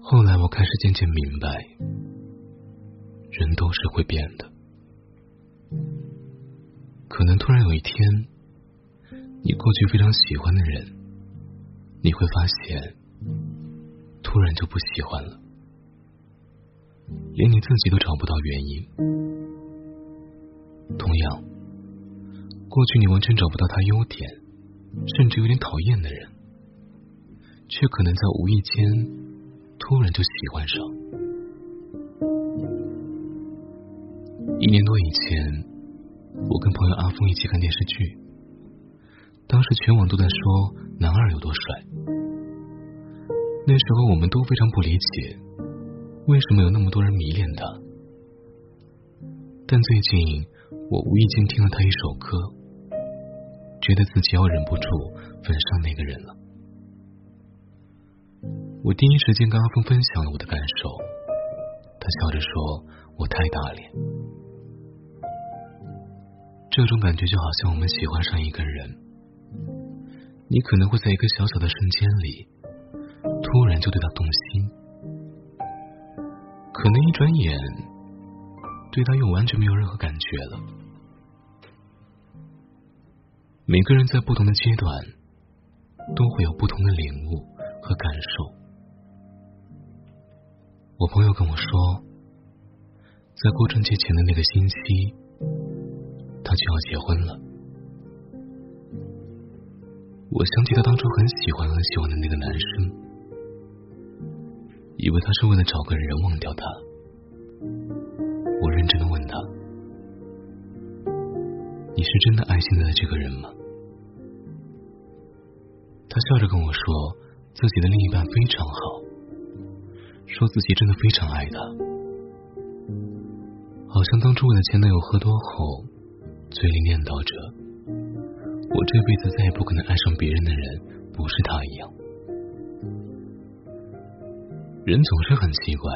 后来我开始渐渐明白，人都是会变的。可能突然有一天，你过去非常喜欢的人，你会发现，突然就不喜欢了，连你自己都找不到原因。同样，过去你完全找不到他优点，甚至有点讨厌的人，却可能在无意间突然就喜欢上。一年多以前。我跟朋友阿峰一起看电视剧，当时全网都在说男二有多帅。那时候我们都非常不理解，为什么有那么多人迷恋他。但最近我无意间听了他一首歌，觉得自己要忍不住吻上那个人了。我第一时间跟阿峰分享了我的感受，他笑着说我太大脸。这种感觉就好像我们喜欢上一个人，你可能会在一个小小的瞬间里，突然就对他动心，可能一转眼，对他又完全没有任何感觉了。每个人在不同的阶段，都会有不同的领悟和感受。我朋友跟我说，在过春节前的那个星期。他就要结婚了，我想起他当初很喜欢很喜欢的那个男生，以为他是为了找个人忘掉他。我认真的问他：“你是真的爱现在的这个人吗？”他笑着跟我说，自己的另一半非常好，说自己真的非常爱他，好像当初为了前男友喝多后。嘴里念叨着：“我这辈子再也不可能爱上别人的人不是他一样。”人总是很奇怪，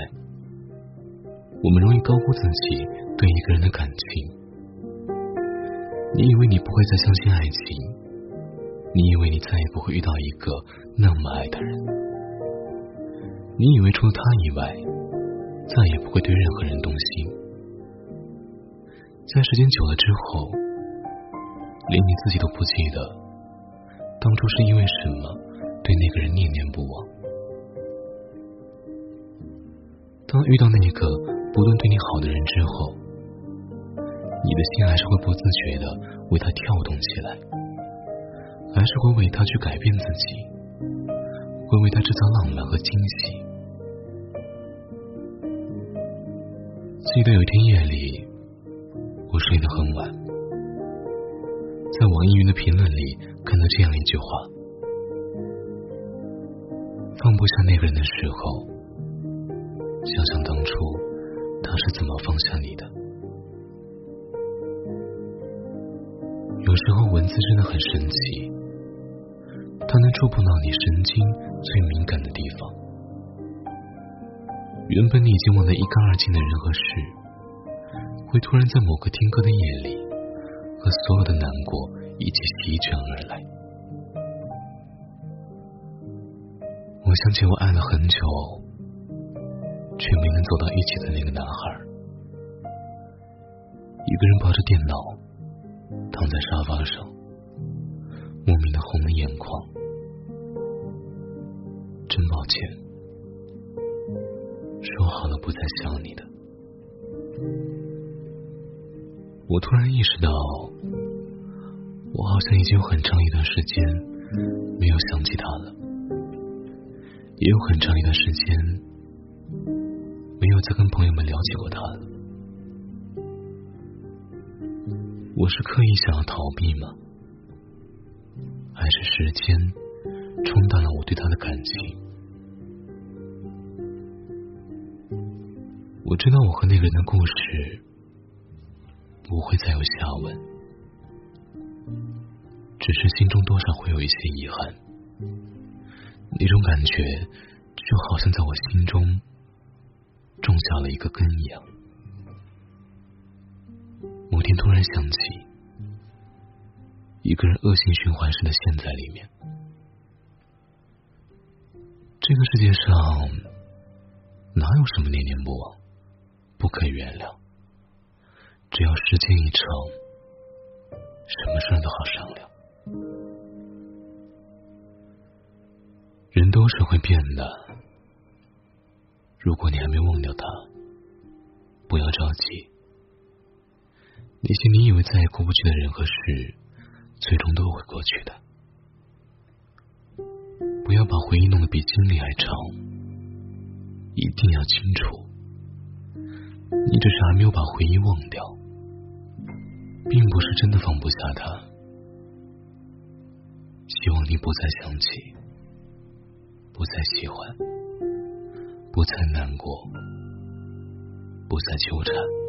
我们容易高估自己对一个人的感情。你以为你不会再相信爱情，你以为你再也不会遇到一个那么爱的人，你以为除了他以外，再也不会对任何人动心。在时间久了之后，连你自己都不记得当初是因为什么对那个人念念不忘。当遇到那个不断对你好的人之后，你的心还是会不自觉的为他跳动起来，还是会为他去改变自己，会为他制造浪漫和惊喜。记得有一天夜里。我睡得很晚，在网易云的评论里看到这样一句话：“放不下那个人的时候，想想当初他是怎么放下你的。”有时候文字真的很神奇，它能触碰到你神经最敏感。原本你已经忘得一干二净的人和事。会突然在某个听歌的夜里，和所有的难过一起席卷而来。我想起我爱了很久，却没能走到一起的那个男孩，一个人抱着电脑，躺在沙发上，莫名的红了眼眶。真抱歉，说好了不再想你的。我突然意识到，我好像已经有很长一段时间没有想起他了，也有很长一段时间没有再跟朋友们了解过他了。我是刻意想要逃避吗？还是时间冲淡了我对他的感情？我知道我和那个人的故事。不会再有下文，只是心中多少会有一些遗憾。那种感觉就好像在我心中种下了一个根一样。某天突然想起，一个人恶性循环式的陷在里面。这个世界上哪有什么念念不忘、不可原谅？只要时间一长，什么事都好商量。人都是会变的，如果你还没忘掉他，不要着急。那些你以为再也过不去的人和事，最终都会过去的。不要把回忆弄得比经历还长，一定要清楚，你只是还没有把回忆忘掉，并不是真的放不下他。希望你不再想起，不再喜欢，不再难过，不再纠缠。